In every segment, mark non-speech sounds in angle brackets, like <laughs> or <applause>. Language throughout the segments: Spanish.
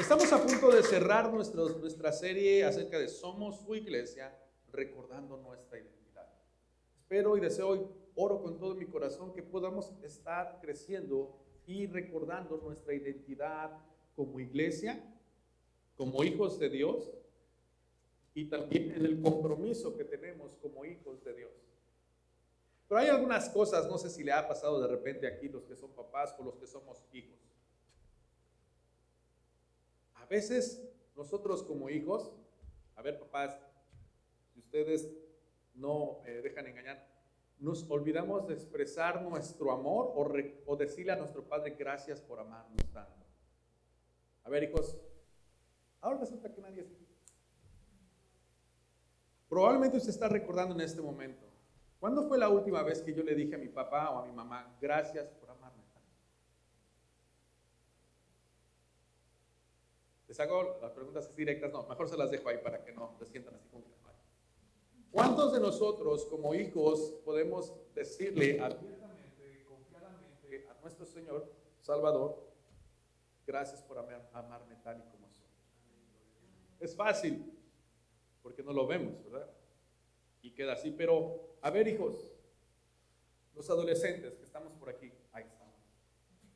Estamos a punto de cerrar nuestra serie acerca de Somos su iglesia, recordando nuestra identidad. Espero y deseo y oro con todo mi corazón que podamos estar creciendo y recordando nuestra identidad como iglesia, como hijos de Dios y también en el compromiso que tenemos como hijos de Dios. Pero hay algunas cosas, no sé si le ha pasado de repente aquí los que son papás o los que somos hijos. Veces nosotros como hijos, a ver papás, si ustedes no me dejan engañar, nos olvidamos de expresar nuestro amor o, o decirle a nuestro Padre gracias por amarnos tanto. A ver hijos, ahora resulta que nadie es Probablemente usted está recordando en este momento, ¿cuándo fue la última vez que yo le dije a mi papá o a mi mamá, gracias por amarme Les hago las preguntas directas, no, mejor se las dejo ahí para que no se sientan así como que ¿Cuántos de nosotros como hijos podemos decirle abiertamente, confiadamente a nuestro Señor Salvador, gracias por amarme tal y como soy? Es fácil, porque no lo vemos, ¿verdad? Y queda así. Pero, a ver, hijos, los adolescentes que estamos por aquí, ahí estamos,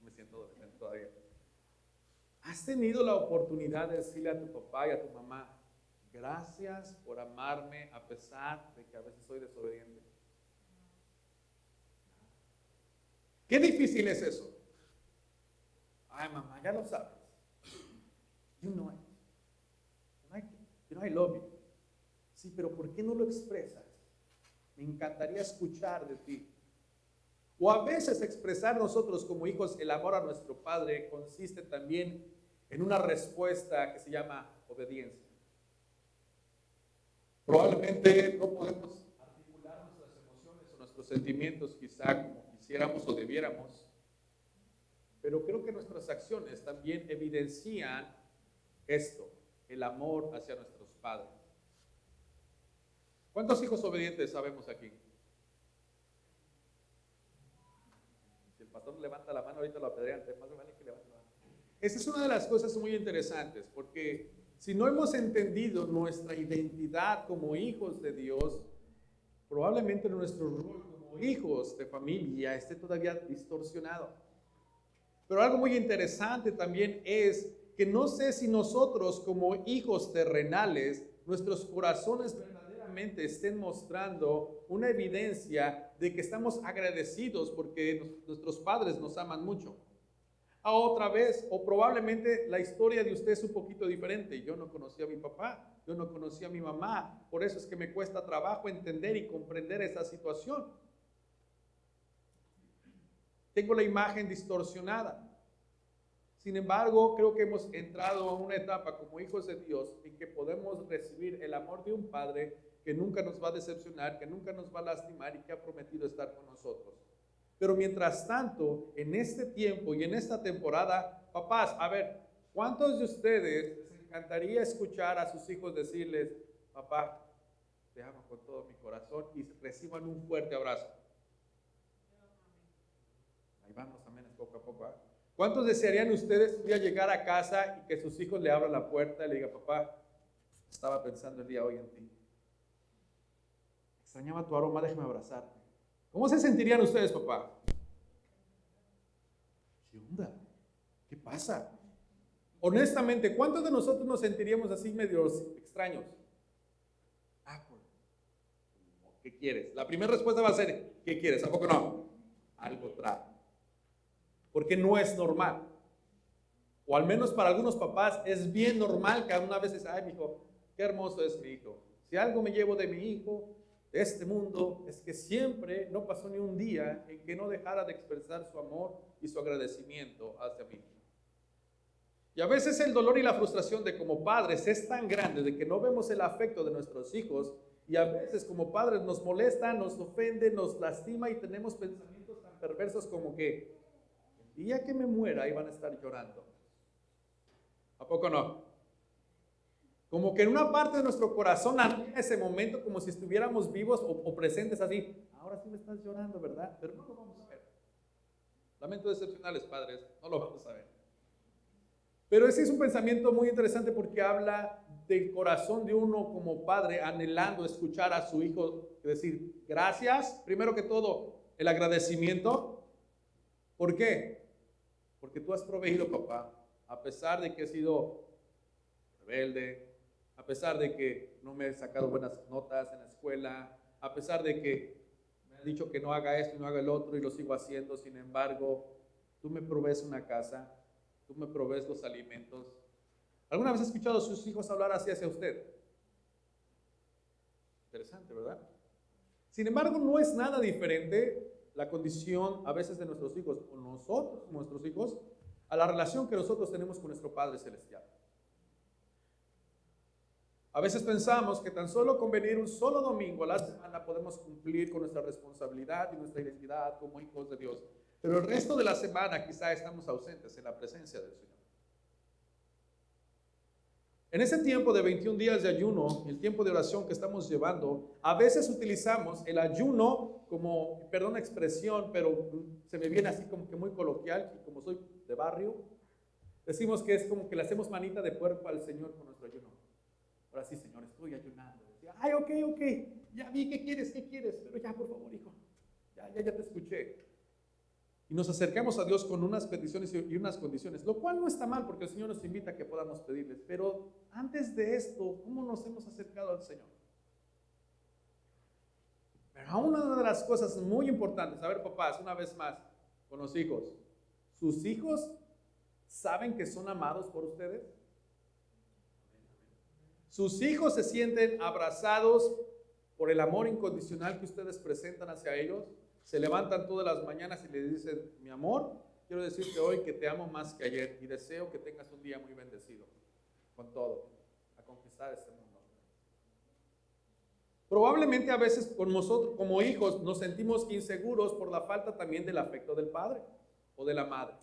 me siento adolescente todavía. ¿Has tenido la oportunidad de decirle a tu papá y a tu mamá, gracias por amarme a pesar de que a veces soy desobediente? Qué difícil es eso. Ay, mamá, ya lo sabes. You know it. You know I you pero ¿por qué no lo expresas? Me encantaría escuchar de ti. O a veces expresar nosotros como hijos el amor a nuestro Padre consiste también en una respuesta que se llama obediencia. Probablemente no podemos articular nuestras emociones o nuestros sentimientos quizá como quisiéramos o debiéramos, pero creo que nuestras acciones también evidencian esto, el amor hacia nuestros padres. ¿Cuántos hijos obedientes sabemos aquí? Si el pastor levanta la mano, ahorita lo apedrean, más la mano. Esa es una de las cosas muy interesantes, porque si no hemos entendido nuestra identidad como hijos de Dios, probablemente nuestro rol como hijos de familia esté todavía distorsionado. Pero algo muy interesante también es que no sé si nosotros como hijos terrenales, nuestros corazones estén mostrando una evidencia de que estamos agradecidos porque nuestros padres nos aman mucho. Otra vez, o probablemente la historia de usted es un poquito diferente. Yo no conocí a mi papá, yo no conocí a mi mamá, por eso es que me cuesta trabajo entender y comprender esa situación. Tengo la imagen distorsionada. Sin embargo, creo que hemos entrado a una etapa como hijos de Dios en que podemos recibir el amor de un padre que nunca nos va a decepcionar, que nunca nos va a lastimar y que ha prometido estar con nosotros. Pero mientras tanto, en este tiempo y en esta temporada, papás, a ver, ¿cuántos de ustedes les encantaría escuchar a sus hijos decirles, papá, te amo con todo mi corazón y reciban un fuerte abrazo? Ahí vamos, amén, poco a poco. ¿ah? ¿Cuántos desearían ustedes un día llegar a casa y que sus hijos le abran la puerta y le digan, papá, estaba pensando el día hoy en ti? extrañaba tu aroma, déjame abrazarte. ¿Cómo se sentirían ustedes, papá? ¿Qué onda? ¿Qué pasa? Honestamente, ¿cuántos de nosotros nos sentiríamos así medios extraños? Ah, pues, ¿qué quieres? La primera respuesta va a ser, ¿qué quieres? ¿A poco no? Algo trae. Porque no es normal. O al menos para algunos papás es bien normal que una vez ay, mi hijo, qué hermoso es mi hijo. Si algo me llevo de mi hijo, este mundo es que siempre no pasó ni un día en que no dejara de expresar su amor y su agradecimiento hacia mí. Y a veces el dolor y la frustración de como padres es tan grande de que no vemos el afecto de nuestros hijos y a veces como padres nos molesta, nos ofende, nos lastima y tenemos pensamientos tan perversos como que el día que me muera van a estar llorando. ¿A poco no? Como que en una parte de nuestro corazón en ese momento como si estuviéramos vivos o, presentes así. Ahora sí me estás llorando, ¿verdad? Pero no lo vamos a ver. Lamento decepcionales, padres, no lo vamos a ver. Pero ese es un pensamiento muy interesante porque habla del corazón de uno como padre anhelando escuchar a su hijo decir gracias, primero que todo, el agradecimiento. ¿Por qué? Porque tú has proveído, papá, a pesar de que he sido rebelde, a pesar de que no me he sacado buenas notas en la escuela, a pesar de que me han dicho que no haga esto y no haga el otro y lo sigo haciendo, sin embargo, tú me provees una casa, tú me provees los alimentos. ¿Alguna vez ha escuchado a sus hijos hablar así hacia usted? Interesante, ¿verdad? Sin embargo, no es nada diferente la condición a veces de nuestros hijos o nosotros, nuestros hijos, a la relación que nosotros tenemos con nuestro Padre Celestial. A veces pensamos que tan solo con venir un solo domingo a la semana podemos cumplir con nuestra responsabilidad y nuestra identidad como hijos de Dios. Pero el resto de la semana quizá estamos ausentes en la presencia del Señor. En ese tiempo de 21 días de ayuno, el tiempo de oración que estamos llevando, a veces utilizamos el ayuno como, perdón la expresión, pero se me viene así como que muy coloquial, y como soy de barrio, decimos que es como que le hacemos manita de puerco al Señor con nuestro ayuno. Ahora sí, Señor, estoy ayunando. Ay, ok, ok, ya vi qué quieres, qué quieres, pero ya, por favor, hijo, ya, ya, ya te escuché. Y nos acercamos a Dios con unas peticiones y unas condiciones, lo cual no está mal porque el Señor nos invita a que podamos pedirles. Pero antes de esto, ¿cómo nos hemos acercado al Señor? Pero una de las cosas muy importantes, a ver papás, una vez más, con los hijos, ¿sus hijos saben que son amados por ustedes? ¿Sus hijos se sienten abrazados por el amor incondicional que ustedes presentan hacia ellos? se levantan todas las mañanas y le dicen, mi amor, quiero decirte hoy que te amo más que ayer y deseo que tengas un día muy bendecido con todo, a conquistar este mundo. Probablemente a veces con nosotros como hijos nos sentimos inseguros por la falta también del afecto del padre o de la madre.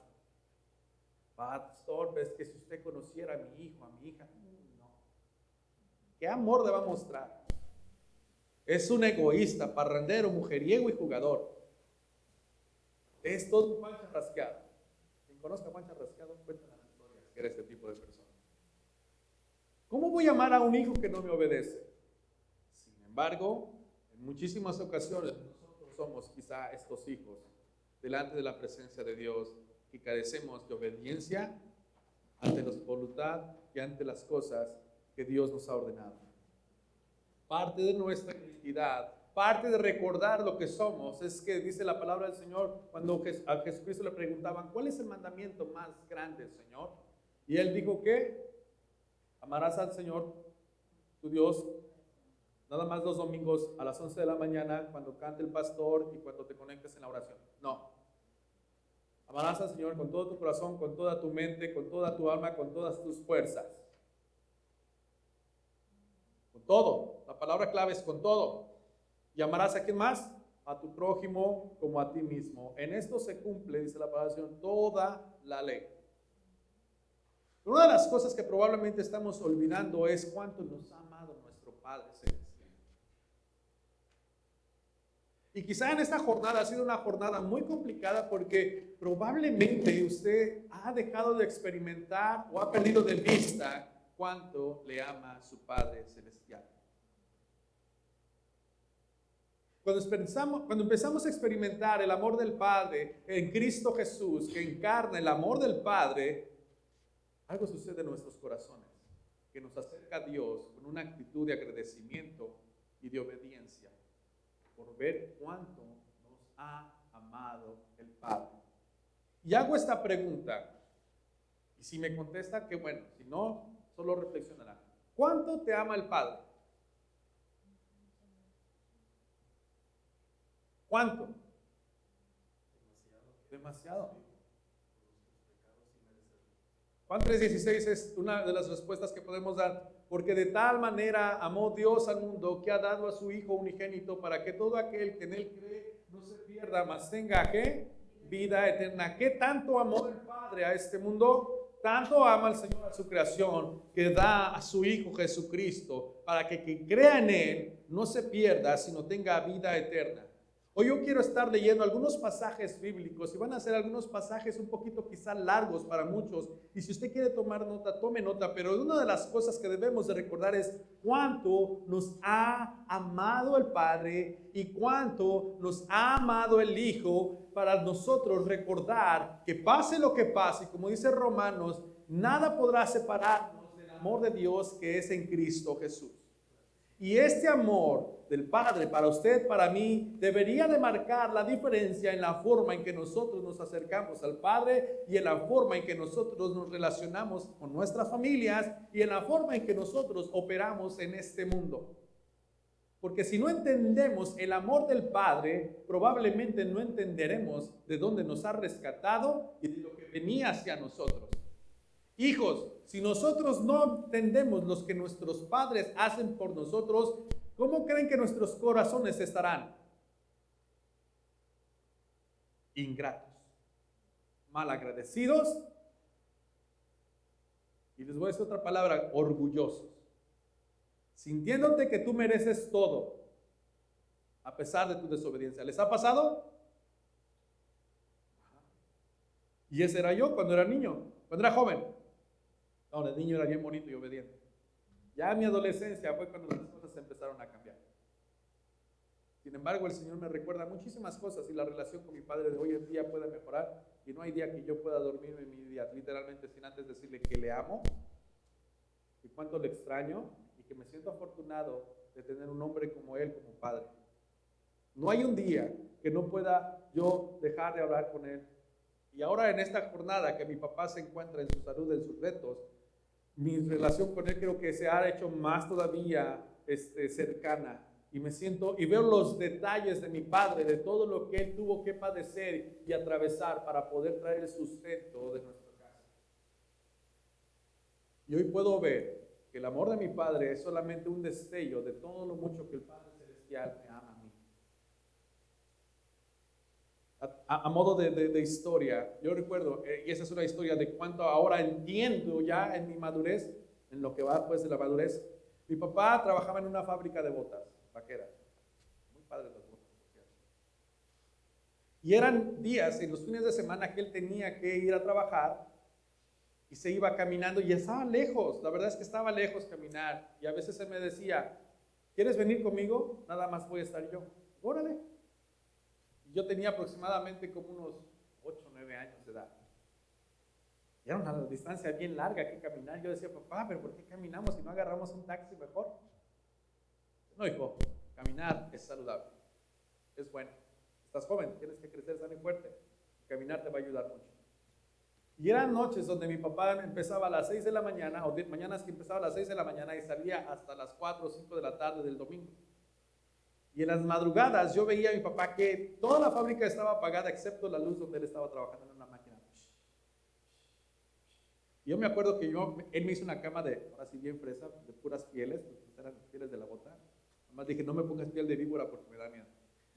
Pastor, ves que si usted conociera a mi hijo, a mi hija. ¿Qué amor le va a mostrar? Es un egoísta, parrandero, mujeriego y jugador. Es todo un pancha rascado. Quien conozca a pancha rascado, cuenta la historia que era este tipo de persona. ¿Cómo voy a amar a un hijo que no me obedece? Sin embargo, en muchísimas ocasiones nosotros somos quizá estos hijos delante de la presencia de Dios y carecemos de obediencia ante la voluntad y ante las cosas que Dios nos ha ordenado. Parte de nuestra identidad parte de recordar lo que somos es que dice la palabra del Señor cuando a Jesucristo le preguntaban, ¿cuál es el mandamiento más grande, Señor? Y él dijo que amarás al Señor, tu Dios, nada más los domingos a las 11 de la mañana cuando cante el pastor y cuando te conectes en la oración. No. Amarás al Señor con todo tu corazón, con toda tu mente, con toda tu alma, con todas tus fuerzas. Todo. La palabra clave es con todo. ¿Y amarás a quién más? A tu prójimo como a ti mismo. En esto se cumple, dice la palabra toda la ley. Una de las cosas que probablemente estamos olvidando es cuánto nos ha amado nuestro Padre Celestial. Y quizá en esta jornada ha sido una jornada muy complicada porque probablemente usted ha dejado de experimentar o ha perdido de vista cuánto le ama su Padre Celestial. Cuando empezamos, cuando empezamos a experimentar el amor del Padre en Cristo Jesús, que encarna el amor del Padre, algo sucede en nuestros corazones, que nos acerca a Dios con una actitud de agradecimiento y de obediencia, por ver cuánto nos ha amado el Padre. Y hago esta pregunta, y si me contesta, que bueno, si no, solo reflexionará. ¿Cuánto te ama el Padre? ¿Cuánto? Demasiado. Juan 3:16 es una de las respuestas que podemos dar. Porque de tal manera amó Dios al mundo que ha dado a su Hijo unigénito para que todo aquel que en él cree no se pierda, mas tenga vida eterna. ¿Qué tanto amó el Padre a este mundo? Tanto ama el Señor a su creación que da a su Hijo Jesucristo para que quien crea en Él no se pierda, sino tenga vida eterna. Hoy yo quiero estar leyendo algunos pasajes bíblicos y van a ser algunos pasajes un poquito quizá largos para muchos. Y si usted quiere tomar nota, tome nota. Pero una de las cosas que debemos de recordar es cuánto nos ha amado el Padre y cuánto nos ha amado el Hijo para nosotros recordar que pase lo que pase, como dice Romanos, nada podrá separarnos del amor de Dios que es en Cristo Jesús. Y este amor del Padre para usted, para mí, debería de marcar la diferencia en la forma en que nosotros nos acercamos al Padre y en la forma en que nosotros nos relacionamos con nuestras familias y en la forma en que nosotros operamos en este mundo. Porque si no entendemos el amor del Padre, probablemente no entenderemos de dónde nos ha rescatado y de lo que venía hacia nosotros. Hijos, si nosotros no entendemos lo que nuestros padres hacen por nosotros, ¿cómo creen que nuestros corazones estarán? Ingratos, malagradecidos y les voy a decir otra palabra, orgullosos, sintiéndote que tú mereces todo, a pesar de tu desobediencia. ¿Les ha pasado? Y ese era yo cuando era niño, cuando era joven. No, de niño era bien bonito y obediente. Ya en mi adolescencia fue cuando las cosas empezaron a cambiar. Sin embargo, el Señor me recuerda muchísimas cosas y la relación con mi padre de hoy en día puede mejorar y no hay día que yo pueda dormirme en mi día literalmente sin antes decirle que le amo y cuánto le extraño y que me siento afortunado de tener un hombre como él como padre. No hay un día que no pueda yo dejar de hablar con él. Y ahora en esta jornada que mi papá se encuentra en su salud, en sus retos, mi relación con Él creo que se ha hecho más todavía este, cercana. Y me siento y veo los detalles de mi padre, de todo lo que él tuvo que padecer y atravesar para poder traer el sustento de nuestra casa. Y hoy puedo ver que el amor de mi padre es solamente un destello de todo lo mucho que el Padre Celestial a, modo de, historia, yo recuerdo, eh, y esa es una historia de cuánto ahora entiendo ya en mi madurez, en lo que va pues de la madurez. Mi papá trabajaba en una fábrica de botas vaqueras. Muy padre las botas. Y eran días, en los fines de semana, que él tenía que ir a trabajar y se iba caminando y estaba lejos. La verdad es que estaba lejos caminar. Y a veces él me decía, ¿quieres venir conmigo? Nada más voy a estar yo. Órale. Yo tenía aproximadamente como unos 8 o 9 años de edad. Y era una distancia bien larga que caminar. Yo decía, papá, pero ¿por qué caminamos si no agarramos un taxi mejor? No, hijo, caminar es saludable, es bueno. Estás joven, tienes que crecer sano y fuerte. Caminar te va a ayudar mucho. Y eran noches donde mi papá empezaba a las 6 de la mañana, o mañanas que empezaba a las 6 de la mañana y salía hasta las 4 o 5 de la tarde del domingo. Y en las madrugadas yo veía a mi papá que toda la fábrica estaba apagada excepto la luz donde él estaba trabajando en una máquina. Yo me acuerdo que yo, él me hizo una cama de, ahora sí bien fresa, de puras pieles, pues eran pieles de la bota. Además dije, no me pongas piel de víbora porque me da miedo.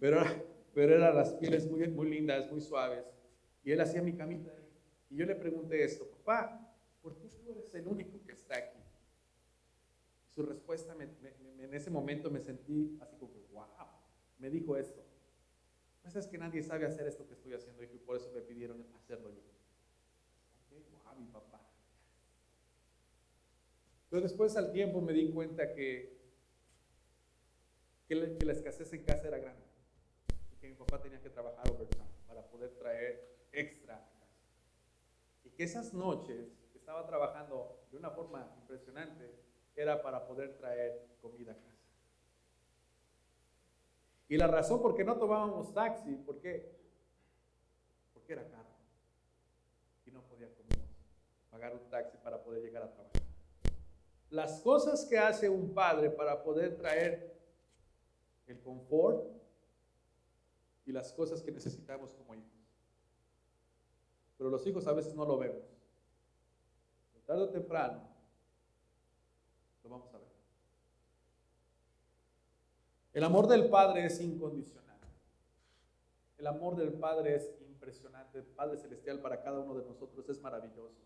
Pero, pero eran las pieles muy, muy lindas, muy suaves. Y él hacía mi camita. Y yo le pregunté esto, papá, ¿por qué tú eres el único que está aquí? Y su respuesta en ese momento me sentí así como, me dijo esto. Pues es que nadie sabe hacer esto que estoy haciendo y por eso me pidieron hacerlo yo. Ok, wow, mi papá. Pero después al tiempo me di cuenta que, que, la, escasez en casa era grande y que mi papá tenía que trabajar overtime para poder traer extra a casa. Y que esas noches estaba trabajando de una forma impresionante era para poder traer comida a casa. Y la razón por qué no tomábamos taxi, ¿por qué? Porque era caro. Y no podía pagar un taxi para poder llegar a trabajar. Las cosas que hace un padre para poder traer el confort y las cosas que necesitamos como hijos. Pero los hijos a veces no lo vemos. Tarde o temprano lo vamos a ver. El amor del Padre es incondicional. El amor del Padre es impresionante. El Padre Celestial para cada uno de nosotros es maravilloso.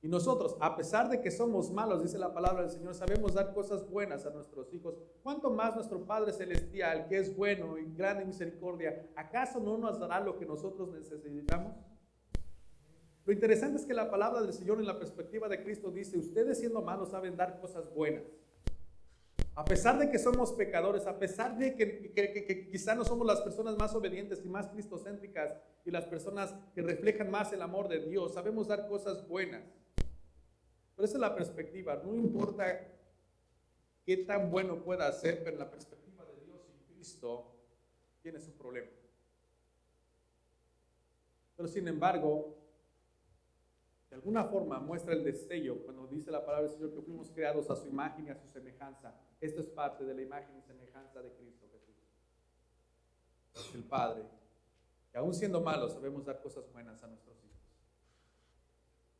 Y nosotros, a pesar de que somos malos, dice la palabra del Señor, sabemos dar cosas buenas a nuestros hijos. ¿Cuánto más nuestro Padre Celestial, que es bueno y grande misericordia, acaso no nos dará lo que nosotros necesitamos? Lo interesante es que la palabra del Señor en la perspectiva de Cristo dice, ustedes siendo malos saben dar cosas buenas. A pesar de que somos pecadores, a pesar de que, que, quizá no somos las personas más obedientes y más cristocéntricas y las personas que reflejan más el amor de Dios, sabemos dar cosas buenas. Pero esa es la perspectiva. No importa qué tan bueno pueda ser, pero la perspectiva de Dios y Cristo tienes un problema. Pero sin embargo, de alguna forma muestra el destello cuando dice la palabra del Señor que fuimos creados a su imagen y a su semejanza. Esto es parte de la imagen y semejanza de Cristo Jesús. El Padre. Que aún siendo malos sabemos dar cosas buenas a nuestros hijos.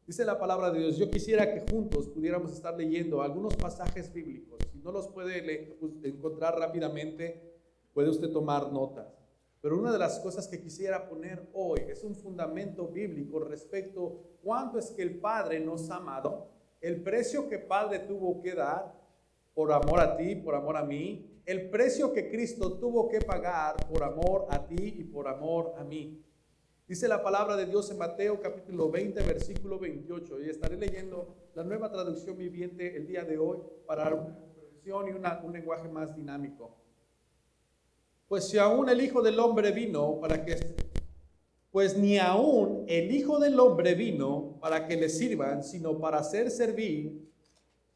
Dice la palabra de Dios, yo quisiera que juntos pudiéramos estar leyendo algunos pasajes bíblicos. Si no los puede pues, encontrar rápidamente, puede usted tomar notas. Pero una de las cosas que quisiera poner hoy es un fundamento bíblico respecto cuánto es que el Padre nos ha amado, el precio que Padre tuvo que dar por amor a ti, por amor a mí, el precio que Cristo tuvo que pagar por amor a ti y por amor a mí. Dice la palabra de Dios en Mateo capítulo 20, versículo 28, y estaré leyendo la nueva traducción viviente el día de hoy para una comprensión y un lenguaje más dinámico. Pues si aún el Hijo del Hombre vino para que, pues ni aún el Hijo del Hombre vino para que le sirvan, sino para hacer servir,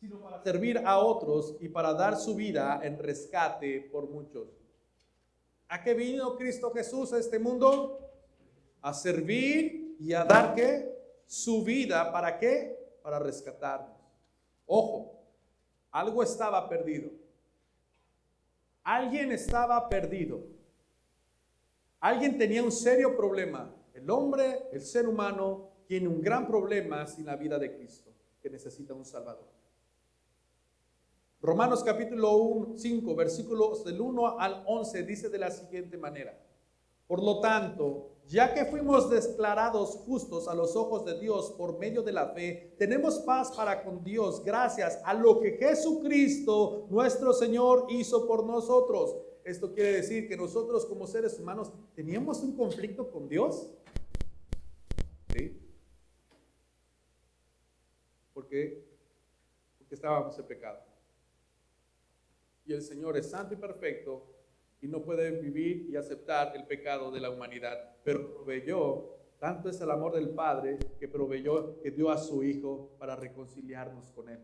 sino para servir a otros y para dar su vida en rescate por muchos. ¿A qué vino Cristo Jesús a este mundo? A servir y a dar qué? Su vida, ¿para qué? Para rescatarnos. Ojo, algo estaba perdido. Alguien estaba perdido. Alguien tenía un serio problema. El hombre, el ser humano, tiene un gran problema sin la vida de Cristo, que necesita un Salvador. Romanos capítulo 5, versículos del 1 al 11 dice de la siguiente manera. Por lo tanto, ya que fuimos declarados justos a los ojos de Dios por medio de la fe, tenemos paz para con Dios gracias a lo que Jesucristo, nuestro Señor, hizo por nosotros. Esto quiere decir que nosotros como seres humanos teníamos un conflicto con Dios. ¿Sí? ¿Por qué? Porque estábamos en pecado. Y el Señor es santo y perfecto y no puede vivir y aceptar el pecado de la humanidad. Pero proveyó, tanto es el amor del Padre que proveyó, que dio a su Hijo para reconciliarnos con Él.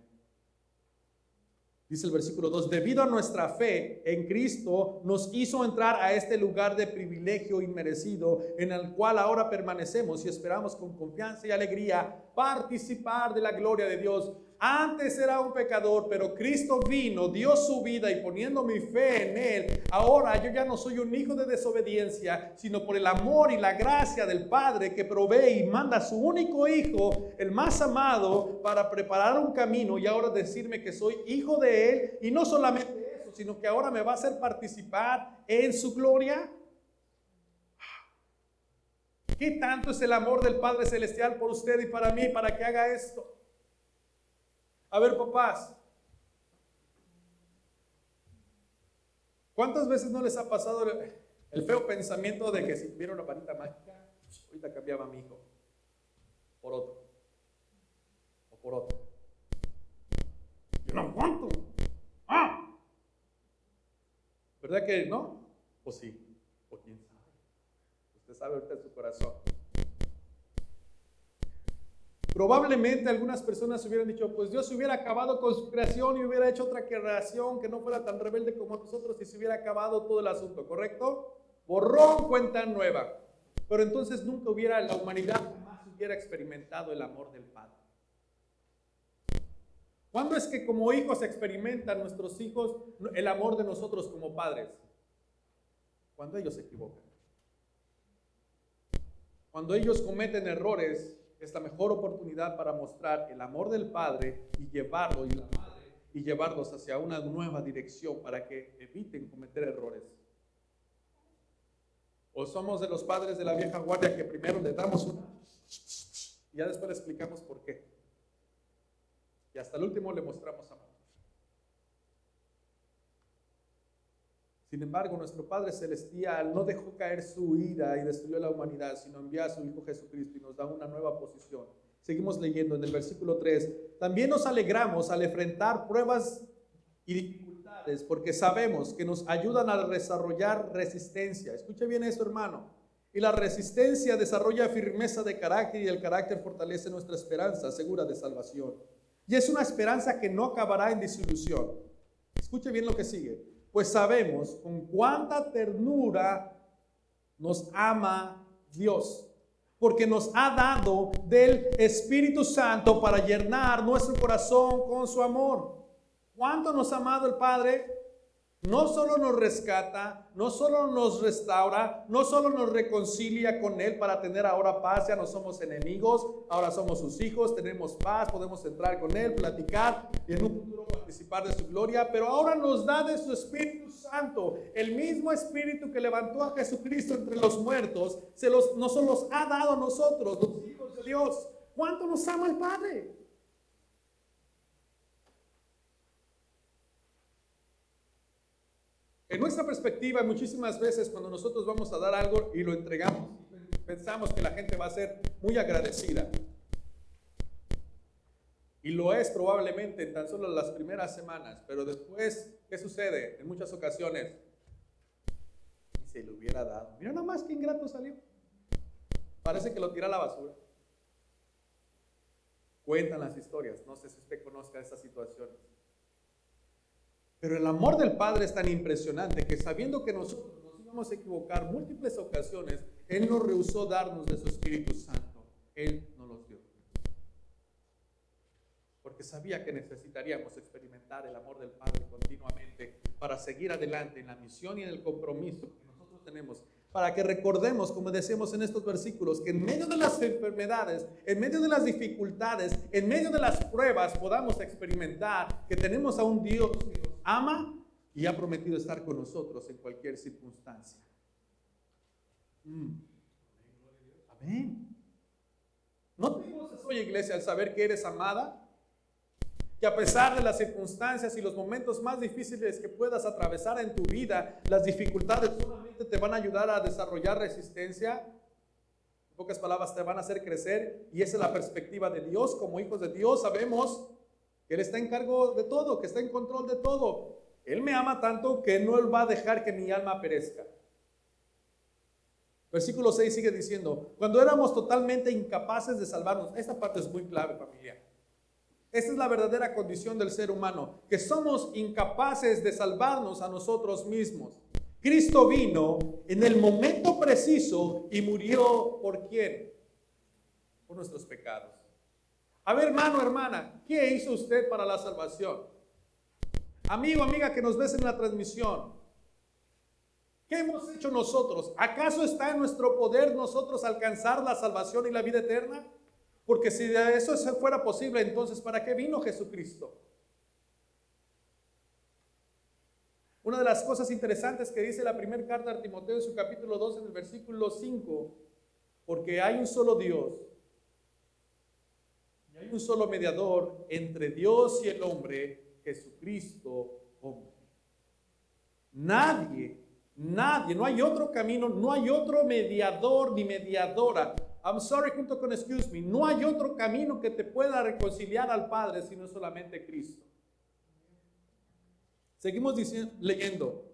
Dice el versículo 2, debido a nuestra fe en Cristo, nos hizo entrar a este lugar de privilegio inmerecido en el cual ahora permanecemos y esperamos con confianza y alegría participar de la gloria de Dios. Antes era un pecador, pero Cristo vino, dio su vida y poniendo mi fe en Él, ahora yo ya no soy un hijo de desobediencia, sino por el amor y la gracia del Padre que provee y manda a su único hijo, el más amado, para preparar un camino y ahora decirme que soy hijo de Él. Y no solamente eso, sino que ahora me va a hacer participar en su gloria. ¿Qué tanto es el amor del Padre Celestial por usted y para mí para que haga esto? A ver, papás, ¿cuántas veces no les ha pasado el, feo pensamiento de que si tuviera una varita mágica, ahorita cambiaba a mi hijo por otro? O por otro. Yo no aguanto. ¡Ah! ¿Verdad que no? O sí, o quién sabe. Usted sabe ahorita en su corazón. Probablemente algunas personas hubieran dicho, pues Dios hubiera acabado con su creación y hubiera hecho otra creación que no fuera tan rebelde como nosotros y se hubiera acabado todo el asunto, ¿correcto? Borrón, cuenta nueva. Pero entonces nunca hubiera, la humanidad jamás hubiera experimentado el amor del Padre. ¿Cuándo es que como hijos experimentan nuestros hijos el amor de nosotros como padres? Cuando ellos se equivocan. Cuando ellos cometen errores es la mejor oportunidad para mostrar el amor del Padre y llevarlo y la madre y llevarlos hacia una nueva dirección para que eviten cometer errores. O somos de los padres de la vieja guardia que primero le damos una y ya después le explicamos por qué. hasta el último le mostramos amor. Sin embargo, nuestro Padre Celestial no dejó caer su ira y destruyó la humanidad, sino envió a su Hijo Jesucristo y nos da una nueva posición. Seguimos leyendo en el versículo 3. También nos alegramos al enfrentar pruebas y dificultades porque sabemos que nos ayudan a desarrollar resistencia. Escuche bien esto, hermano. Y la resistencia desarrolla firmeza de carácter y el carácter fortalece nuestra esperanza segura de salvación. Y es una esperanza que no acabará en disilusión. Escuche bien lo que sigue pues sabemos con cuánta ternura nos ama Dios, porque nos ha dado del Espíritu Santo para llenar nuestro corazón con su amor. ¿Cuánto nos ha amado el Padre? No solo nos rescata, no solo nos restaura, no solo nos reconcilia con Él para tener ahora paz, ya no somos enemigos, ahora somos sus hijos, tenemos paz, podemos entrar con Él, platicar y en un futuro participar de su gloria, pero ahora nos da de su Espíritu Santo, el mismo Espíritu que levantó a Jesucristo entre los muertos, se los, nos los ha dado a nosotros, los hijos de Dios. ¿Cuánto nos ama el Padre? En nuestra perspectiva, muchísimas veces cuando nosotros vamos a dar algo y lo entregamos, pensamos que la gente va a ser muy agradecida. Y lo es probablemente en tan solo las primeras semanas, pero después, ¿qué sucede? En muchas ocasiones, y se le hubiera dado. Mira nada más que ingrato salió. Parece que lo tira a la basura. Cuentan las historias, no sé si usted conozca esas situaciones. Pero el amor del Padre es tan impresionante que sabiendo que nosotros nos íbamos a equivocar múltiples ocasiones, Él no rehusó darnos de su Espíritu Santo. Él nos los dio. Porque sabía que necesitaríamos experimentar el amor del Padre continuamente para seguir adelante en la misión y en el compromiso que nosotros tenemos para que recordemos, como decíamos en estos versículos, que en medio de las enfermedades, en medio de las dificultades, en medio de las pruebas, podamos experimentar que tenemos a un Dios que nos ama y ha prometido estar con nosotros en cualquier circunstancia. Mm. Amén. ¿No te goces hoy, iglesia, al saber que eres amada? Que a pesar de las circunstancias y los momentos más difíciles que puedas atravesar en tu vida, las dificultades solamente te van a ayudar a desarrollar resistencia. En pocas palabras, te van a hacer crecer. Y esa es la perspectiva de Dios. Como hijos de Dios sabemos que Él está en cargo de todo, que está en control de todo. Él me ama tanto que no Él va a dejar que mi alma perezca. Versículo 6 sigue diciendo, cuando éramos totalmente incapaces de salvarnos, esta parte es muy clave familia. Esta es la verdadera condición del ser humano, que somos incapaces de salvarnos a nosotros mismos. Cristo vino en el momento preciso y murió por quién? Por nuestros pecados. A ver, hermano, hermana, ¿qué hizo usted para la salvación? Amigo, amiga que nos ves en la transmisión, ¿qué hemos hecho nosotros? ¿Acaso está en nuestro poder nosotros alcanzar la salvación y la vida eterna? Porque si de eso fuera posible, entonces ¿para qué vino Jesucristo? Una de las cosas interesantes que dice la primera carta de Timoteo en su capítulo 2 en el versículo 5, porque hay un solo Dios hay un solo mediador entre Dios y el hombre, Jesucristo hombre. Nadie, nadie, no hay otro camino, no hay otro mediador ni mediadora I'm sorry junto con excuse me. No hay otro camino que te pueda reconciliar al Padre sino solamente Cristo. Seguimos diciendo, leyendo.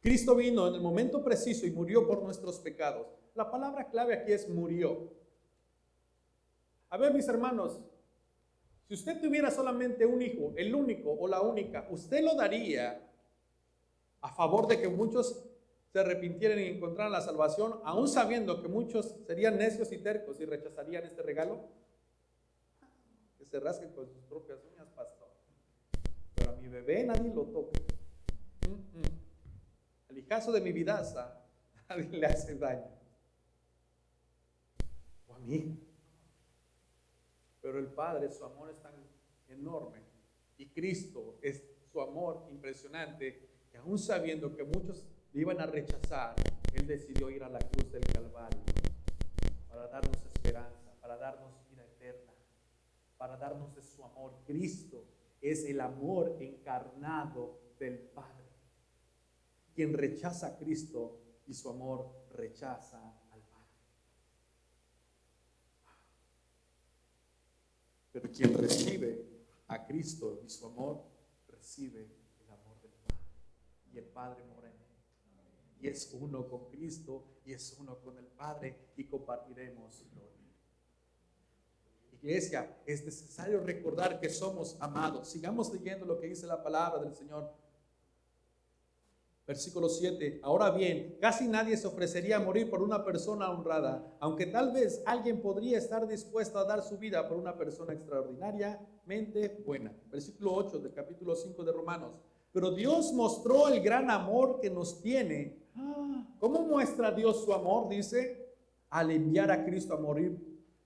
Cristo vino en el momento preciso y murió por nuestros pecados. La palabra clave aquí es murió. A ver, mis hermanos, si usted tuviera solamente un hijo, el único o la única, ¿usted lo daría a favor de que muchos se arrepintieran y encontraran la salvación, aún sabiendo que muchos serían necios y tercos y rechazarían este regalo? Que se rasquen con sus propias uñas, pastor. Pero a mi bebé nadie lo toca. El hijazo de mi vidaza, <laughs> nadie le hace daño. O a mí. Pero el Padre, su amor es tan enorme. Y Cristo es su amor impresionante, que aún sabiendo que muchos iban a rechazar, Él decidió ir a la cruz del Calvario para darnos esperanza, para darnos vida eterna. para darnos de su amor. Cristo es el amor encarnado del Padre. Quien rechaza a Cristo y su amor rechaza al Padre. Pero quien recibe a Cristo y su amor, recibe el amor del Padre. Y el Padre mora en él. Y es uno con Cristo y es uno con el Padre y compartiremos gloria. Iglesia, es necesario recordar que somos amados. Sigamos leyendo lo que dice la palabra del Señor. Versículo 7. Ahora bien, casi nadie se ofrecería a morir por una persona honrada, aunque tal vez alguien podría estar dispuesto a dar su vida por una persona extraordinariamente buena. Versículo 8 del capítulo 5 de Romanos. Pero Dios mostró el gran amor que nos tiene. ¿Cómo muestra Dios su amor? Dice, al enviar a Cristo a morir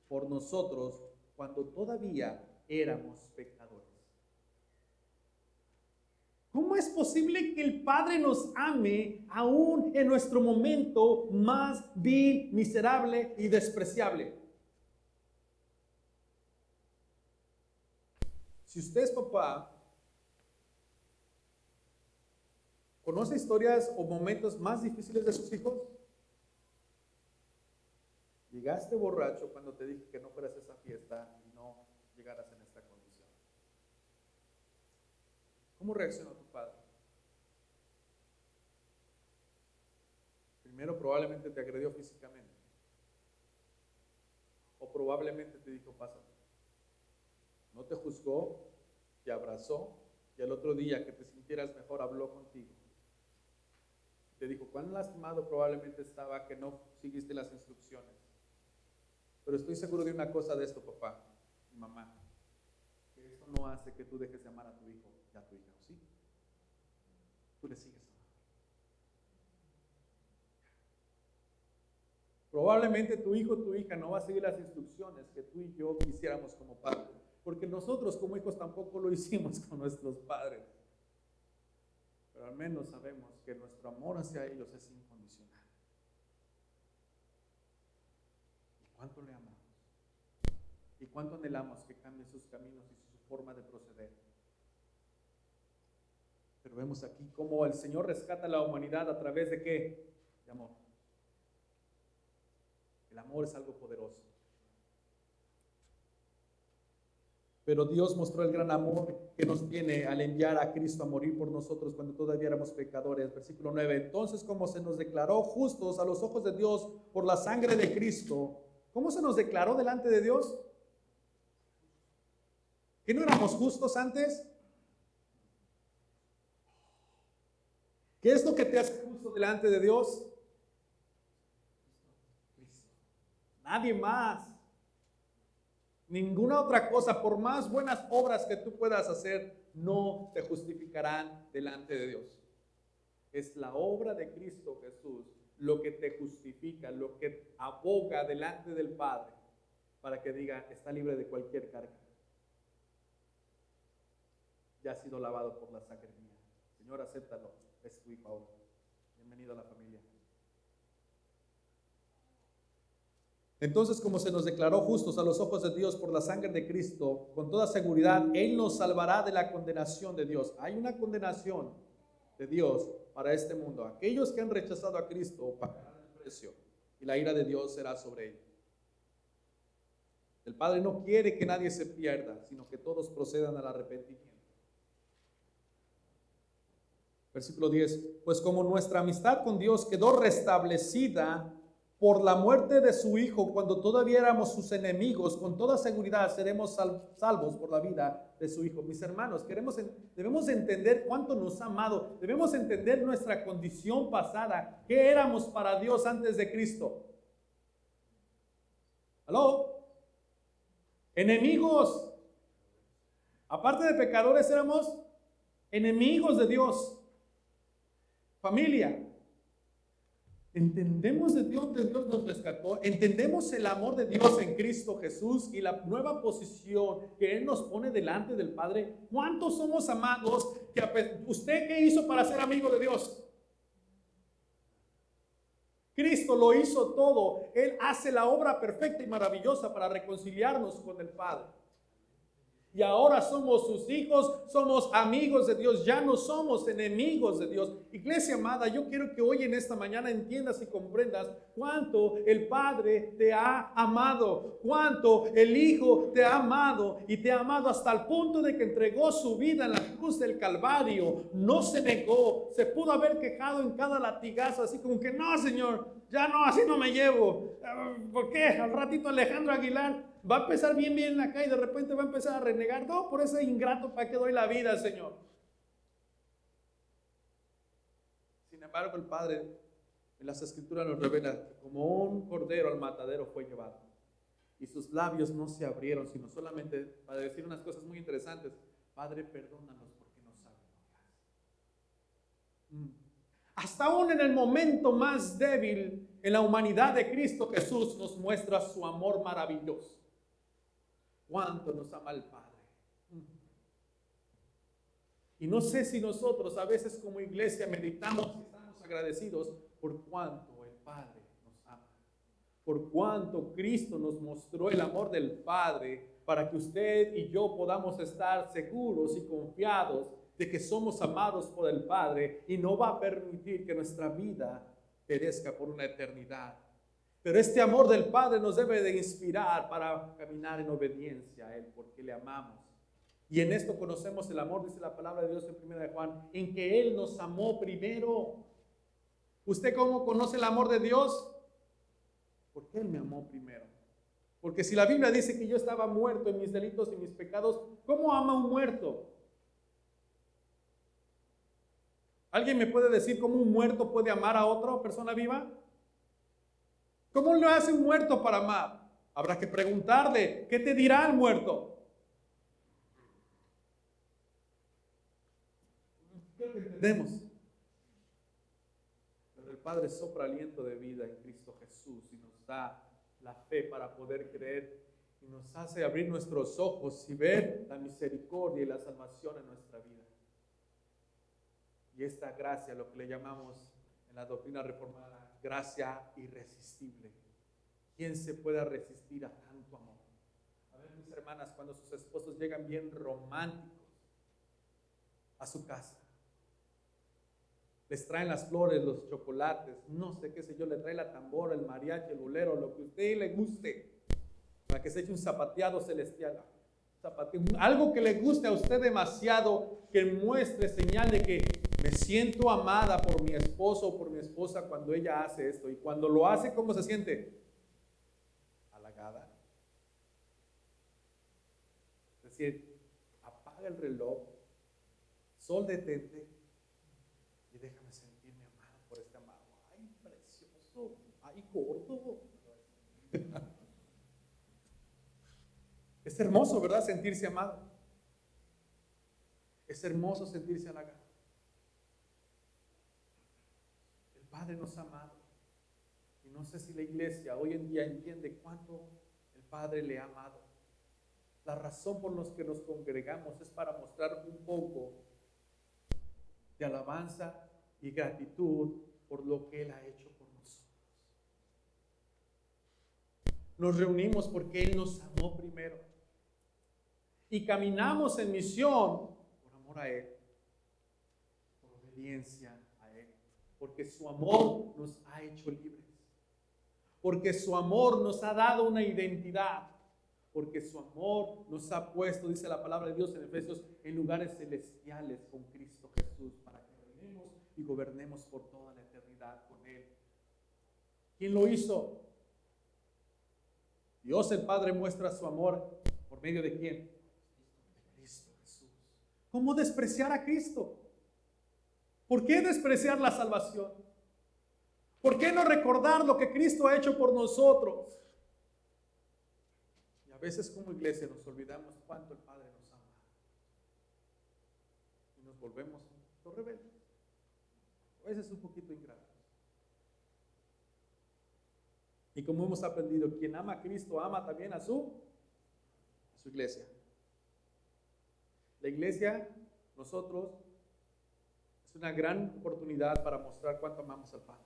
por nosotros cuando todavía éramos pecadores. ¿Cómo es posible que el Padre nos ame aún en nuestro momento más vil, miserable y despreciable? Si usted es papá, ¿conoce historias o momentos más difíciles de sus hijos? Llegaste borracho cuando te dije que no fueras a esa fiesta y no llegaras en esta condición. ¿Cómo reaccionó tu padre? Primero probablemente te agredió físicamente. O probablemente te dijo, pásate. No te juzgó, te abrazó y al otro día que te sintieras mejor habló contigo. Te dijo, cuán lastimado probablemente estaba que no seguiste las instrucciones. Pero estoy seguro de una cosa de esto, papá y mamá, que esto no hace que tú dejes de amar a tu hijo y a tu hija, ¿sí? Tú le sigues amando. Probablemente tu hijo o tu hija no va a seguir las instrucciones que tú y yo quisiéramos como padres, porque nosotros como hijos tampoco lo <laughs> hicimos con nuestros padres. Pero al menos sabemos que nuestro amor hacia ellos es incondicional. ¿Cuánto le amamos? ¿Y cuánto anhelamos que cambie sus caminos y su forma de proceder? Pero vemos aquí cómo el Señor rescata a la humanidad a través de qué? De amor. El amor es algo poderoso. Pero Dios mostró el gran amor que nos tiene al enviar a Cristo a morir por nosotros cuando todavía éramos pecadores. Versículo 9. Entonces, como se nos declaró justos a los ojos de Dios por la sangre de Cristo, ¿Cómo se nos declaró delante de Dios? ¿Que no éramos justos antes? ¿Qué es lo que te hace justo delante de Dios? Nadie más. Ninguna otra cosa, por más buenas obras que tú puedas hacer, no te justificarán delante de Dios. Es la obra de Cristo Jesús lo que te justifica, lo que aboga delante del Padre para que diga, está libre de cualquier carga. Ya ha sido lavado por la sangre mía. Señor, acéptalo. Es. Bienvenido a la familia. Entonces, como se nos declaró justos a los ojos de Dios por la sangre de Cristo, con toda seguridad, Él nos salvará de la condenación de Dios. Hay una condenación de Dios para este mundo. Aquellos que han rechazado a Cristo pagarán el precio y la ira de Dios será sobre ellos. El Padre no quiere que nadie se pierda, sino que todos procedan al arrepentimiento. Versículo 10. Pues como nuestra amistad con Dios quedó restablecida por la muerte de su Hijo cuando todavía éramos sus enemigos, con toda seguridad seremos salvos por la vida de su Hijo. Mis hermanos, queremos, debemos entender cuánto nos ha amado, debemos entender nuestra condición pasada, qué éramos para Dios antes de Cristo. ¿Aló? Enemigos. Aparte de pecadores, éramos enemigos de Dios. Familia, Entendemos de Dios, de Dios nos rescató, entendemos el amor de Dios en Cristo Jesús y la nueva posición que Él nos pone delante del Padre. ¿Cuántos somos amados? ¿Usted qué hizo para ser amigo de Dios? Cristo lo hizo todo. Él hace la obra perfecta y maravillosa para reconciliarnos con el Padre. Y ahora somos sus hijos, somos amigos de Dios, ya no somos enemigos de Dios. Iglesia amada, yo quiero que hoy en esta mañana entiendas y comprendas cuánto el Padre te ha amado, cuánto el Hijo te ha amado y te ha amado hasta el punto de que entregó su vida en la cruz del Calvario, no se negó, se pudo haber quejado en cada latigazo, así como que no, Señor, ya no, así no me llevo. ¿Por qué? Al ratito Alejandro Aguilar va a empezar bien, bien acá y de repente va a empezar a renegar. No, por ese ingrato, ¿para qué doy la vida, Señor? Sin embargo, el Padre en las Escrituras nos revela que como un cordero al matadero fue llevado. Y sus labios no se abrieron, sino solamente para decir unas cosas muy interesantes. Padre, perdónanos porque no saben que Hasta aún en el momento más débil en la humanidad de Cristo Jesús nos muestra su amor maravilloso cuánto nos ama el Padre. Y no sé si nosotros a veces como iglesia meditamos y estamos agradecidos por cuánto el Padre nos ama, por cuánto Cristo nos mostró el amor del Padre para que usted y yo podamos estar seguros y confiados de que somos amados por el Padre y no va a permitir que nuestra vida perezca por una eternidad. Pero este amor del Padre nos debe de inspirar para caminar en obediencia a Él, porque le amamos. Y en esto conocemos el amor, dice la palabra de Dios en 1 de Juan, en que Él nos amó primero. ¿Usted cómo conoce el amor de Dios? Porque Él me amó primero. Porque si la Biblia dice que yo estaba muerto en mis delitos y mis pecados, ¿cómo ama un muerto? ¿Alguien me puede decir cómo un muerto puede amar a otra persona viva? ¿Cómo lo hace un muerto para amar? Habrá que preguntarle, ¿qué te dirá el muerto? Entendemos. Pero el Padre sopra aliento de vida en Cristo Jesús y nos da la fe para poder creer y nos hace abrir nuestros ojos y ver la misericordia y la salvación en nuestra vida. Y esta gracia, lo que le llamamos en la doctrina reformada, gracia irresistible. ¿Quién se puede resistir a tanto amor? A ver, mis hermanas, cuando sus esposos llegan bien románticos a su casa, les traen las flores, los chocolates, no sé qué sé yo, le trae la tambora, el mariachi, el bolero, lo que a usted le guste, para que se eche un zapateado celestial. algo que le guste a usted demasiado, que muestre señal de que siento amada por mi esposo o por mi esposa cuando ella hace esto. Y cuando lo hace, ¿cómo se siente? Halagada. Es decir, apaga el reloj, sol detente y déjame sentirme amada por este amado. Ay, precioso. Ay, gordo. <laughs> Es hermoso, ¿verdad? Sentirse amado. Es hermoso sentirse halagado. Padre nos ha amado. Y no sé si la iglesia hoy en día entiende cuánto el Padre le ha amado. La razón por la que nos congregamos es para mostrar un poco de alabanza y gratitud por lo que Él ha hecho por nosotros. Nos reunimos porque Él nos amó primero. Y caminamos en misión por amor a Él, por obediencia porque su amor nos ha hecho libres, porque su amor nos ha dado una identidad, porque su amor nos ha puesto, dice la palabra de Dios en Efesios, en lugares celestiales con Cristo Jesús, para que reinemos y gobernemos por toda la eternidad con Él. ¿Quién lo hizo? Dios el Padre muestra su amor por medio de quién? Cristo Jesús. ¿Cómo despreciar a Cristo? ¿Por qué despreciar la salvación? ¿Por qué no recordar lo que Cristo ha hecho por nosotros? Y a veces como iglesia nos olvidamos cuánto el Padre nos ama. Y nos volvemos los rebeldes. A veces un poquito ingratos. Y como hemos aprendido, quien ama a Cristo ama también a su, a su iglesia. La iglesia, nosotros es una gran oportunidad para mostrar cuánto amamos al Padre,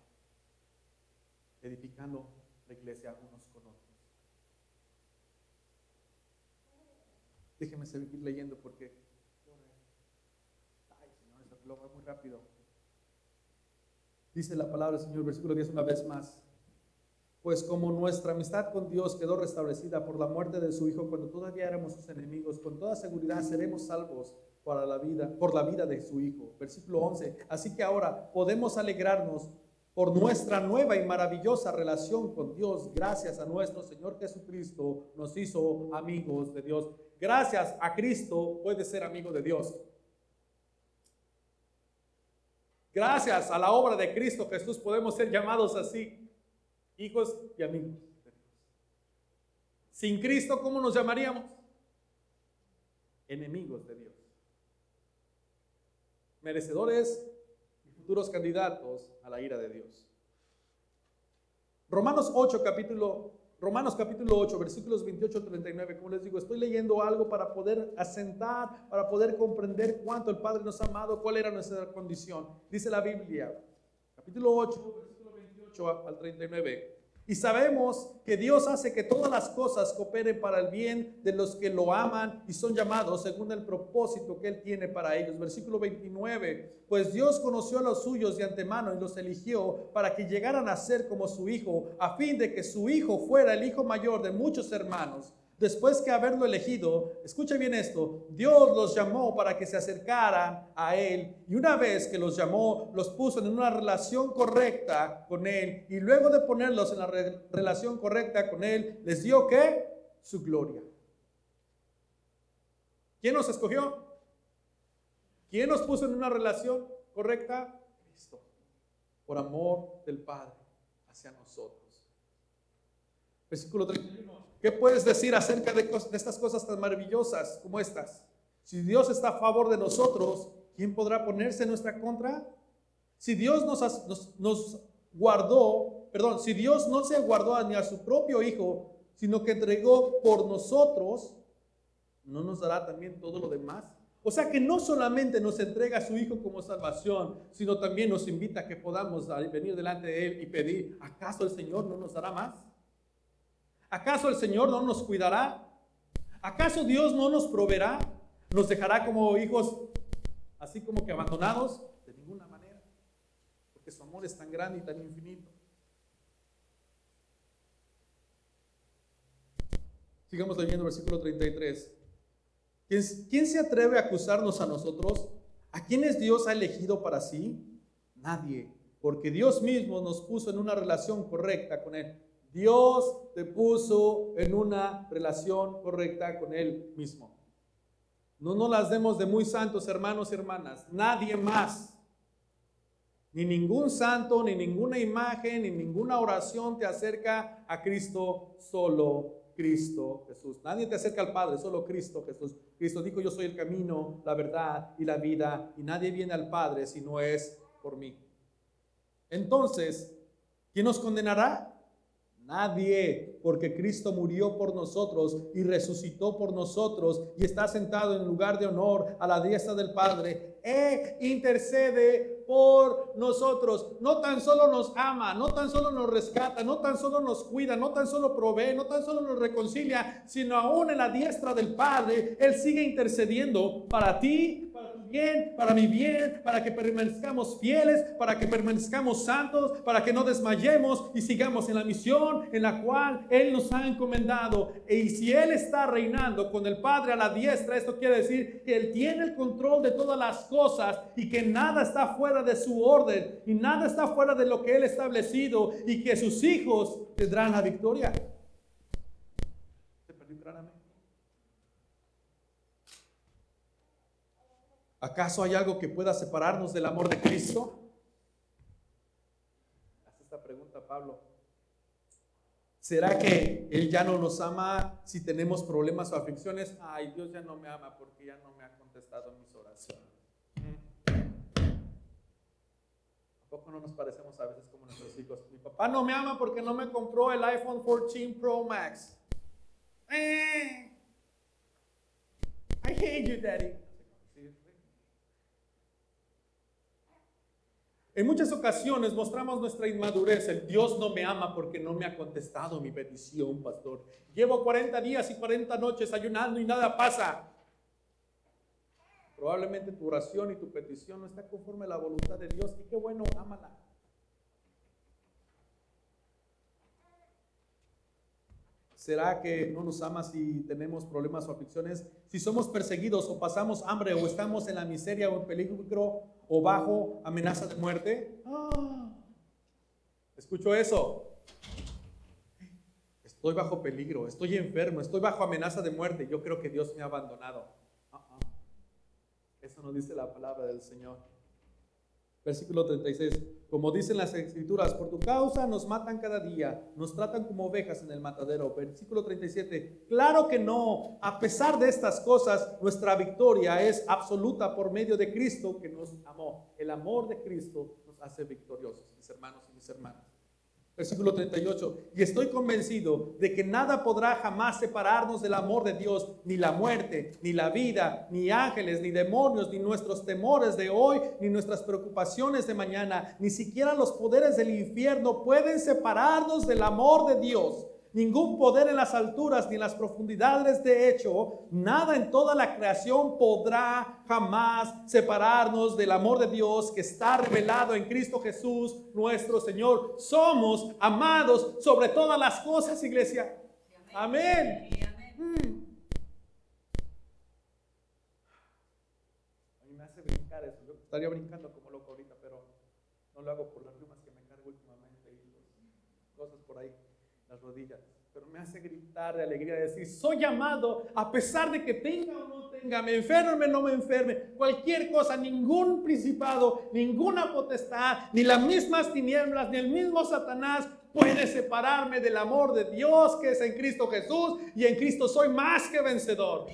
edificando la iglesia unos con otros. Déjeme seguir leyendo porque Ay, Señor, muy rápido. Dice la palabra del Señor, versículo 10 una vez más. Pues como nuestra amistad con Dios quedó restablecida por la muerte de su Hijo cuando todavía éramos sus enemigos, con toda seguridad seremos salvos para la vida, por la vida de su Hijo. Versículo 11. Así que ahora podemos alegrarnos por nuestra nueva y maravillosa relación con Dios, gracias a nuestro Señor Jesucristo, nos hizo amigos de Dios. Gracias a Cristo puede ser amigo de Dios. Gracias a la obra de Cristo Jesús podemos ser llamados así, hijos y amigos. Sin Cristo, ¿cómo nos llamaríamos? Enemigos de Dios. Merecedores y futuros candidatos a la ira de Dios. Romanos 8, capítulo Romanos capítulo 8, versículos 28 39, como les digo, estoy leyendo algo para poder asentar, para poder comprender cuánto el Padre nos ha amado, cuál era nuestra condición. Dice la Biblia, capítulo 8, versículo 28 al 39. Y sabemos que Dios hace que todas las cosas cooperen para el bien de los que lo aman y son llamados según el propósito que Él tiene para ellos. Versículo 29. Pues Dios conoció a los suyos de antemano y los eligió para que llegaran a ser como su Hijo, a fin de que su Hijo fuera el Hijo mayor de muchos hermanos. Después que haberlo elegido, escucha bien esto, Dios los llamó para que se acercaran a Él y una vez que los llamó, los puso en una relación correcta con Él y luego de ponerlos en la relación correcta con Él, les dio qué? Su gloria. ¿Quién nos escogió? ¿Quién nos puso en una relación correcta? Cristo, por amor del Padre hacia nosotros. Versículo 31. ¿Qué puedes decir acerca de, estas cosas tan maravillosas como estas? Si Dios está a favor de nosotros, ¿quién podrá ponerse en nuestra contra? Si Dios nos, nos, guardó, perdón, si Dios no se guardó ni a su propio Hijo, sino que entregó por nosotros, ¿no nos dará también todo lo demás? O sea que no solamente nos entrega a su Hijo como salvación, sino también nos invita a que podamos venir delante de Él y pedir, ¿acaso el Señor no nos dará más? ¿Acaso el Señor no nos cuidará? ¿Acaso Dios no nos proveerá? ¿Nos dejará como hijos así como que abandonados? De ninguna manera. Porque su amor es tan grande y tan infinito. Sigamos leyendo versículo 33. ¿Quién, ¿Quién se atreve a acusarnos a nosotros? ¿A quiénes Dios ha elegido para sí? Nadie, porque Dios mismo nos puso en una relación correcta con Él. Dios te puso en una relación correcta con Él mismo. No nos las demos de muy santos, hermanos y hermanas. Nadie más. Ni ningún santo, ni ninguna imagen, ni ninguna oración te acerca a Cristo, solo Cristo Jesús. Nadie te acerca al Padre, solo Cristo Jesús. Cristo dijo, yo soy el camino, la verdad y la vida, y nadie viene al Padre si no es por mí. Entonces, ¿quién nos condenará? Nadie, porque Cristo murió por nosotros y resucitó por nosotros y está sentado en lugar de honor a la diestra del Padre e intercede por nosotros. No tan solo nos ama, no tan solo nos rescata, no tan solo nos cuida, no tan solo provee, no tan solo nos reconcilia, sino aún en la diestra del Padre, Él sigue intercediendo para ti, bien, para mi bien, para que permanezcamos fieles, para que permanezcamos santos, para que no desmayemos y sigamos en la misión en la cual Él nos ha encomendado. Y si Él está reinando con el Padre a la diestra, esto quiere decir que Él tiene el control de todas las cosas y que nada está fuera de su orden y nada está fuera de lo que Él ha establecido y que sus hijos tendrán la victoria. ¿Acaso hay algo que pueda separarnos del amor de Cristo? Haz esta pregunta Pablo. ¿Será que Él ya no nos ama si tenemos problemas o aflicciones? Ay, Dios ya no me ama porque ya no me ha contestado mis oraciones. ¿A poco no nos parecemos a veces como nuestros hijos? Mi papá no me ama porque no me compró el iPhone 14 Pro Max. Eh. I hate you, Daddy. En muchas ocasiones mostramos nuestra inmadurez. El Dios no me ama porque no me ha contestado mi petición, pastor. Llevo 40 días y 40 noches ayunando y nada pasa. Probablemente tu oración y tu petición no está conforme a la voluntad de Dios. Y qué bueno, ámala. ¿Será que no nos ama si tenemos problemas o aflicciones? Si somos perseguidos o pasamos hambre o estamos en la miseria o en peligro o bajo amenaza de muerte. Ah, escucho eso. Estoy bajo peligro, estoy enfermo, estoy bajo amenaza de muerte. Yo creo que Dios me ha abandonado. Ah, ah. Eso no dice la palabra del Señor. Versículo 36. Como dicen las escrituras, por tu causa nos matan cada día, nos tratan como ovejas en el matadero. Versículo 37. Claro que no. A pesar de estas cosas, nuestra victoria es absoluta por medio de Cristo que nos amó. El amor de Cristo nos hace victoriosos, mis hermanos y mis hermanas. Versículo 38. Y estoy convencido de que nada podrá jamás separarnos del amor de Dios, ni la muerte, ni la vida, ni ángeles, ni demonios, ni nuestros temores de hoy, ni nuestras preocupaciones de mañana, ni siquiera los poderes del infierno pueden separarnos del amor de Dios ningún poder en las alturas ni en las profundidades. De hecho, nada en toda la creación podrá jamás separarnos del amor de Dios que está revelado en Cristo Jesús, nuestro Señor. Somos amados sobre todas las cosas, iglesia. Amén. A mí me hace brincar eso. Yo estaría brincando como loco ahorita, pero no lo hago por las rimas que me cargo últimamente y cosas por ahí las rodillas, pero me hace gritar de alegría, decir, soy llamado a pesar de que tenga o no tenga, me enferme o no me enferme, cualquier cosa, ningún principado, ninguna potestad, ni las mismas tinieblas, ni el mismo Satanás puede separarme del amor de Dios que es en Cristo Jesús y en Cristo soy más que vencedor.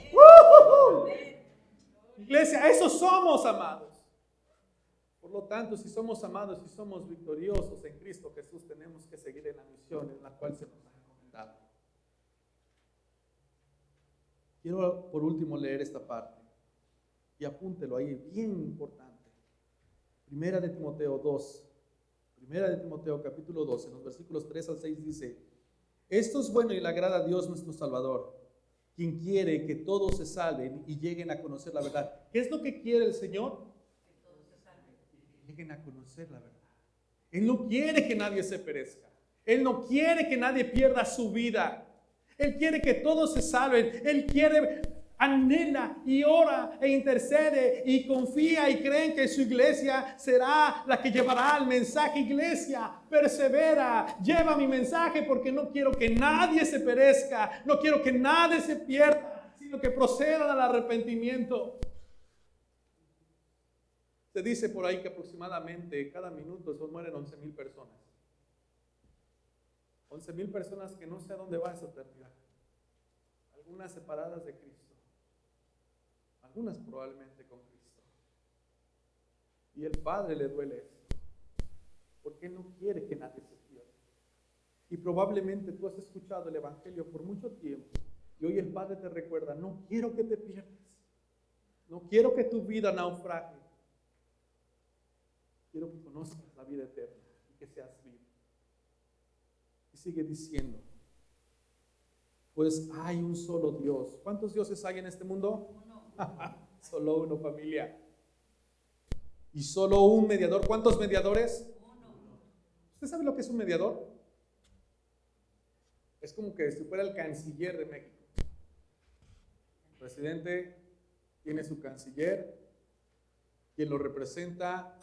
Iglesia, eso somos amados. Lo tanto, si somos amados y somos victoriosos en Cristo Jesús, tenemos que seguir en la misión en la cual se nos ha encomendado. Quiero por último leer esta parte y apúntelo ahí, bien importante. Primera de Timoteo 2. Primera de Timoteo capítulo 2, en los versículos 3 al 6 dice, esto es bueno y le agrada a Dios nuestro Salvador, quien quiere que todos se salven y lleguen a conocer la verdad. ¿Qué es lo que quiere el Señor? Lleguen a conocer la verdad. Él no quiere que nadie se perezca. Él no quiere que nadie pierda su vida. Él quiere que todos se salven. Él quiere, anhela y ora e intercede y confía y cree que su iglesia será la que llevará el mensaje. Iglesia, persevera, lleva mi mensaje porque no quiero que nadie se perezca. No quiero que nadie se pierda, sino que procedan al arrepentimiento. Se dice por ahí que aproximadamente cada minuto se mueren 11 mil personas. 11 mil personas que no sé a dónde va esa eternidad. Algunas separadas de Cristo. Algunas probablemente con Cristo. Y el Padre le duele esto. Porque no quiere que nadie se pierda. Y probablemente tú has escuchado el Evangelio por mucho tiempo. Y hoy el Padre te recuerda, no quiero que te pierdas. No quiero que tu vida naufrague. Quiero que conozcas la vida eterna y que seas vivo. Y sigue diciendo, pues hay un solo Dios. ¿Cuántos dioses hay en este mundo? Uno. <laughs> solo uno, familia. Y solo un mediador. ¿Cuántos mediadores? Uno. ¿Usted sabe lo que es un mediador? Es como que si fuera el canciller de México. El presidente tiene su canciller, quien lo representa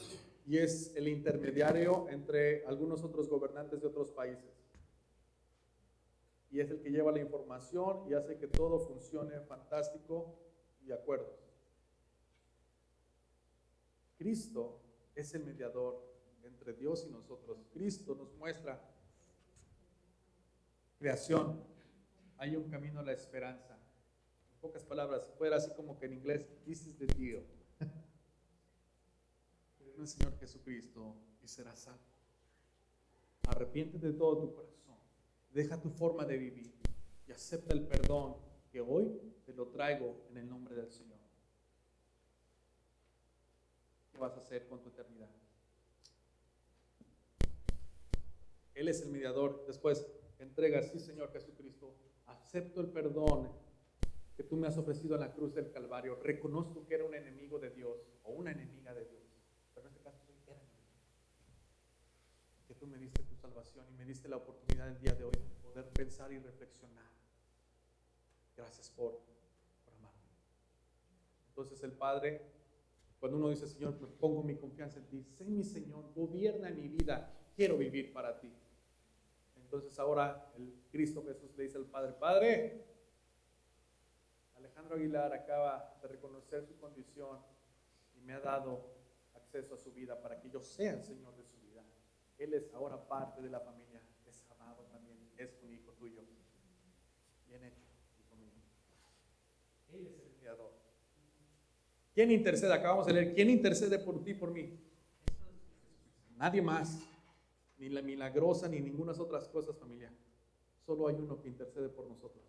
y es el intermediario entre algunos otros gobernantes de otros países. Y es el que lleva la información y hace que todo funcione fantástico y de acuerdo. Cristo es el mediador entre Dios y nosotros. Cristo nos muestra creación. Hay un camino a la esperanza. En pocas palabras, fuera así como que en inglés, this is the deal el Señor Jesucristo y serás salvo. Arrepiéntete de todo tu corazón. Deja tu forma de vivir y acepta el perdón que hoy te lo traigo en el nombre del Señor. ¿Qué vas a hacer con tu eternidad? Él es el mediador. Después entrega, sí Señor Jesucristo, acepto el perdón que tú me has ofrecido en la cruz del Calvario. Reconozco que era un enemigo de Dios o una enemiga de Dios. Pero en este caso soy era Que tú me diste tu salvación y me diste la oportunidad el día de hoy de poder pensar y reflexionar. Gracias por, por amarme. Entonces el Padre, cuando uno dice, Señor, me pongo mi confianza en ti, sé mi Señor, gobierna mi vida, quiero vivir para ti. Entonces ahora el Cristo Jesús le dice al Padre, Padre, Alejandro Aguilar acaba de reconocer su condición y me ha dado acceso a su vida para que yo sea el Señor de su. Él es ahora parte de la familia, es amado también, es un hijo tuyo. Bien hecho, hijo mío. Él es el mediador. ¿Quién intercede? Acabamos de leer, ¿quién intercede por ti, por mí? Nadie más, ni la milagrosa, ni ninguna otras cosas, familia. Solo hay uno que intercede por nosotros.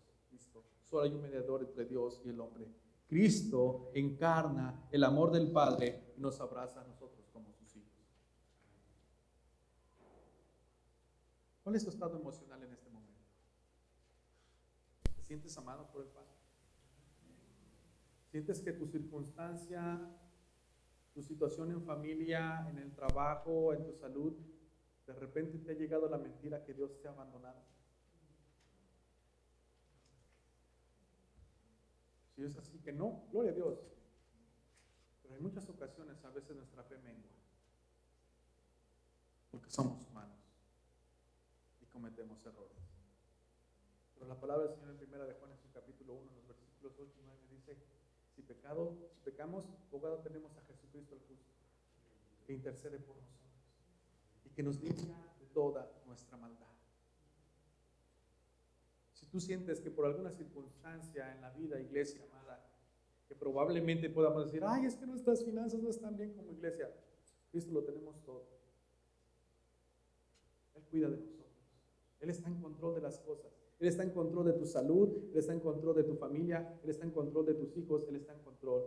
Solo hay un mediador entre Dios y el hombre. Cristo encarna el amor del Padre y nos abraza a nosotros como sus hijos. ¿Cuál es tu estado emocional en este momento? ¿Te sientes amado por el Padre? ¿Sientes que tu circunstancia, tu situación en familia, en el trabajo, en tu salud, de repente te ha llegado la mentira que Dios te ha abandonado? Si es así, que no, gloria a Dios. Pero en muchas ocasiones a veces nuestra fe mengua. Porque somos cometemos errores. Pero la palabra del Señor en primera de Juan en su capítulo 1, en los versículos 8 y 9 dice, si, pecado, si pecamos, abogado tenemos a Jesucristo el justo, que intercede por nosotros y que nos limpia de toda nuestra maldad. Si tú sientes que por alguna circunstancia en la vida, iglesia amada, que probablemente podamos decir, ay, es que nuestras finanzas no están bien como iglesia, Cristo lo tenemos todo. Él cuida de nosotros. Él está en control de las cosas. Él está en control de tu salud, Él está en control de tu familia, Él está en control de tus hijos, Él está en control